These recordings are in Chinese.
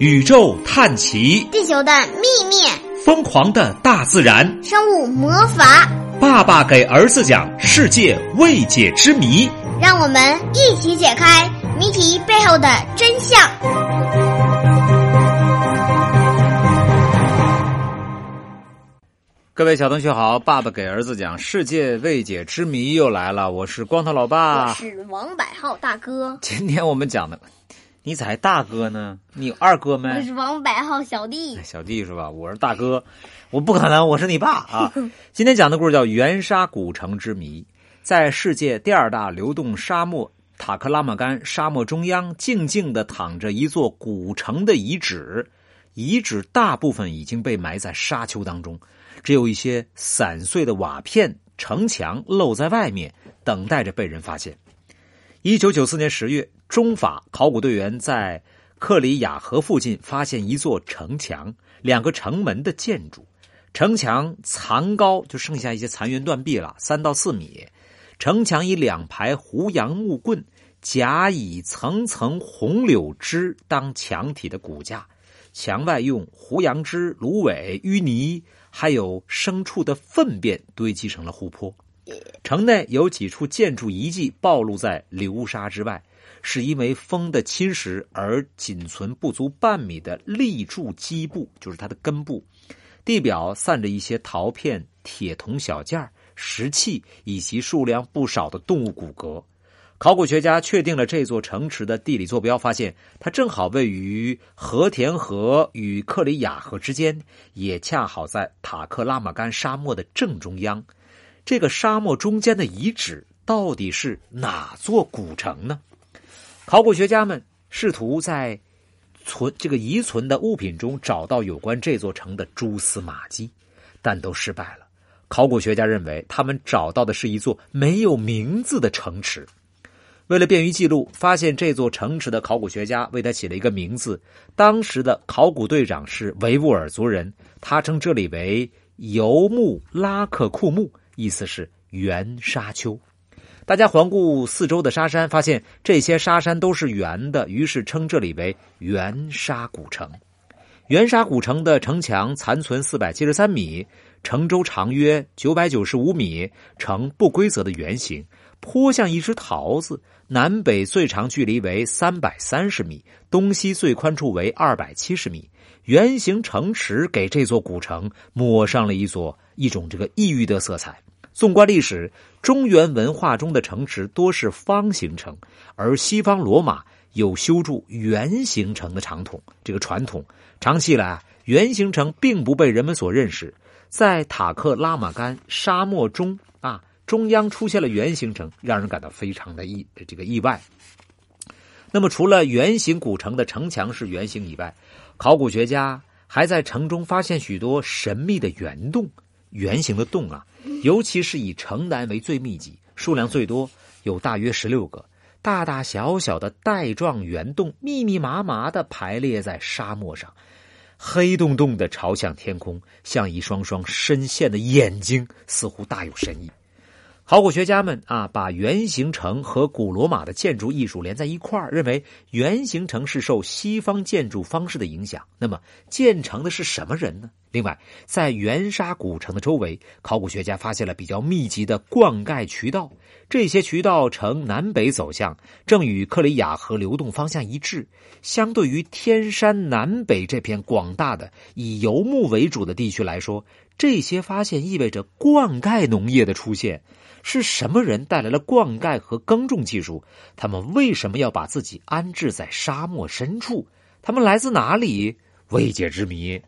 宇宙探奇，地球的秘密，疯狂的大自然，生物魔法。爸爸给儿子讲世界未解之谜，让我们一起解开谜题背后的真相。各位小同学好，爸爸给儿子讲世界未解之谜又来了，我是光头老爸，我是王百浩大哥。今天我们讲的。你咋还大哥呢？你有二哥没？我是王百浩小弟，小弟是吧？我是大哥，我不可能，我是你爸啊！今天讲的故事叫《元沙古城之谜》。在世界第二大流动沙漠塔克拉玛干沙漠中央，静静的躺着一座古城的遗址，遗址大部分已经被埋在沙丘当中，只有一些散碎的瓦片、城墙露在外面，等待着被人发现。一九九四年十月。中法考古队员在克里亚河附近发现一座城墙、两个城门的建筑。城墙残高就剩下一些残垣断壁了，三到四米。城墙以两排胡杨木棍，夹以层层红柳枝当墙体的骨架。墙外用胡杨枝、芦苇、淤泥，还有牲畜的粪便堆积成了湖泊。城内有几处建筑遗迹暴露在流沙之外。是因为风的侵蚀而仅存不足半米的立柱基部，就是它的根部。地表散着一些陶片、铁铜小件、石器以及数量不少的动物骨骼。考古学家确定了这座城池的地理坐标，发现它正好位于和田河与克里亚河之间，也恰好在塔克拉玛干沙漠的正中央。这个沙漠中间的遗址到底是哪座古城呢？考古学家们试图在存这个遗存的物品中找到有关这座城的蛛丝马迹，但都失败了。考古学家认为，他们找到的是一座没有名字的城池。为了便于记录，发现这座城池的考古学家为他起了一个名字。当时的考古队长是维吾尔族人，他称这里为尤木拉克库木，意思是圆沙丘。大家环顾四周的沙山，发现这些沙山都是圆的，于是称这里为圆沙古城。圆沙古城的城墙残存四百七十三米，城周长约九百九十五米，呈不规则的圆形，颇像一只桃子。南北最长距离为三百三十米，东西最宽处为二百七十米。圆形城池给这座古城抹上了一座一种这个异域的色彩。纵观历史，中原文化中的城池多是方形城，而西方罗马有修筑圆形城的长统。这个传统长期以来，圆形城并不被人们所认识。在塔克拉玛干沙漠中啊，中央出现了圆形城，让人感到非常的意这个意外。那么，除了圆形古城的城墙是圆形以外，考古学家还在城中发现许多神秘的圆洞。圆形的洞啊，尤其是以城南为最密集，数量最多，有大约十六个大大小小的带状圆洞，密密麻麻的排列在沙漠上，黑洞洞的朝向天空，像一双双深陷的眼睛，似乎大有深意。考古学家们啊，把圆形城和古罗马的建筑艺术连在一块儿，认为圆形城是受西方建筑方式的影响。那么，建成的是什么人呢？另外，在圆沙古城的周围，考古学家发现了比较密集的灌溉渠道，这些渠道呈南北走向，正与克里亚河流动方向一致。相对于天山南北这片广大的以游牧为主的地区来说，这些发现意味着灌溉农业的出现。是什么人带来了灌溉和耕种技术？他们为什么要把自己安置在沙漠深处？他们来自哪里？未解之谜。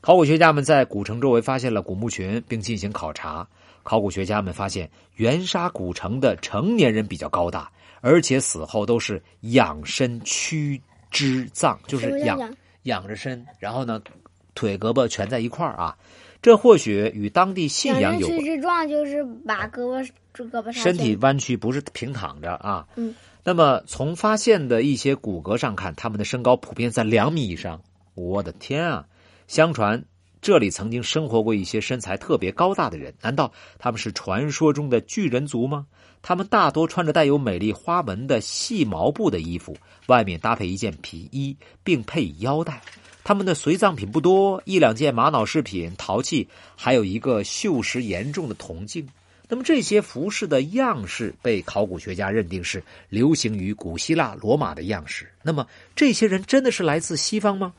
考古学家们在古城周围发现了古墓群，并进行考察。考古学家们发现，元沙古城的成年人比较高大，而且死后都是仰身屈肢葬，就是仰仰着身，然后呢，腿胳膊全在一块儿啊。这或许与当地信仰有关。状就是把胳膊、胳膊身体弯曲，不是平躺着啊。嗯。那么从发现的一些骨骼上看，他们的身高普遍在两米以上。我的天啊！相传这里曾经生活过一些身材特别高大的人，难道他们是传说中的巨人族吗？他们大多穿着带有美丽花纹的细毛布的衣服，外面搭配一件皮衣，并配以腰带。他们的随葬品不多，一两件玛瑙饰品、陶器，还有一个锈蚀严重的铜镜。那么这些服饰的样式被考古学家认定是流行于古希腊、罗马的样式。那么这些人真的是来自西方吗？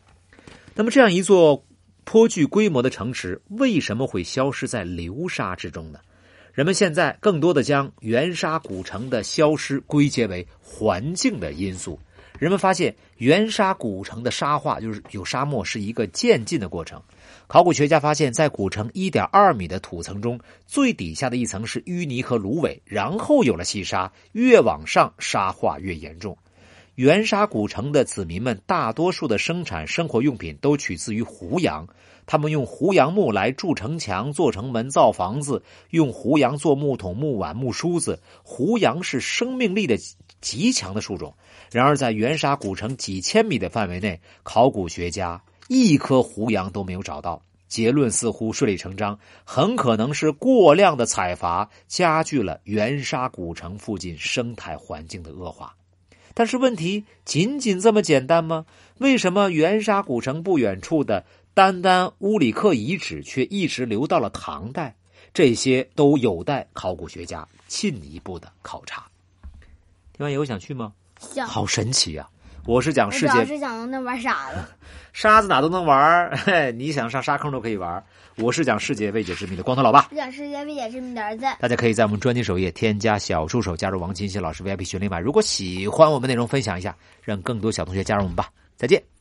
那么这样一座颇具规模的城池，为什么会消失在流沙之中呢？人们现在更多的将圆沙古城的消失归结为环境的因素。人们发现原沙古城的沙化，就是有沙漠，是一个渐进的过程。考古学家发现，在古城1.2米的土层中，最底下的一层是淤泥和芦苇，然后有了细沙，越往上沙化越严重。原沙古城的子民们大多数的生产生活用品都取自于胡杨。他们用胡杨木来筑城墙、做城门、造房子，用胡杨做木桶、木碗、木梳子。胡杨是生命力的极强的树种。然而，在元沙古城几千米的范围内，考古学家一棵胡杨都没有找到。结论似乎顺理成章，很可能是过量的采伐加剧了元沙古城附近生态环境的恶化。但是，问题仅仅这么简单吗？为什么元沙古城不远处的？丹丹乌里克遗址却一直留到了唐代，这些都有待考古学家进一步的考察。听完以后想去吗？想。好神奇呀！我是讲世界，我是讲能玩沙子，沙子哪都能玩 嘿，你想上沙坑都可以玩。我是讲世界未解之谜的光头老爸，讲世界未解之谜的儿子。大家可以在我们专辑首页添加小助手，加入王金星老师 VIP 群里买。如果喜欢我们内容，分享一下，让更多小同学加入我们吧。再见。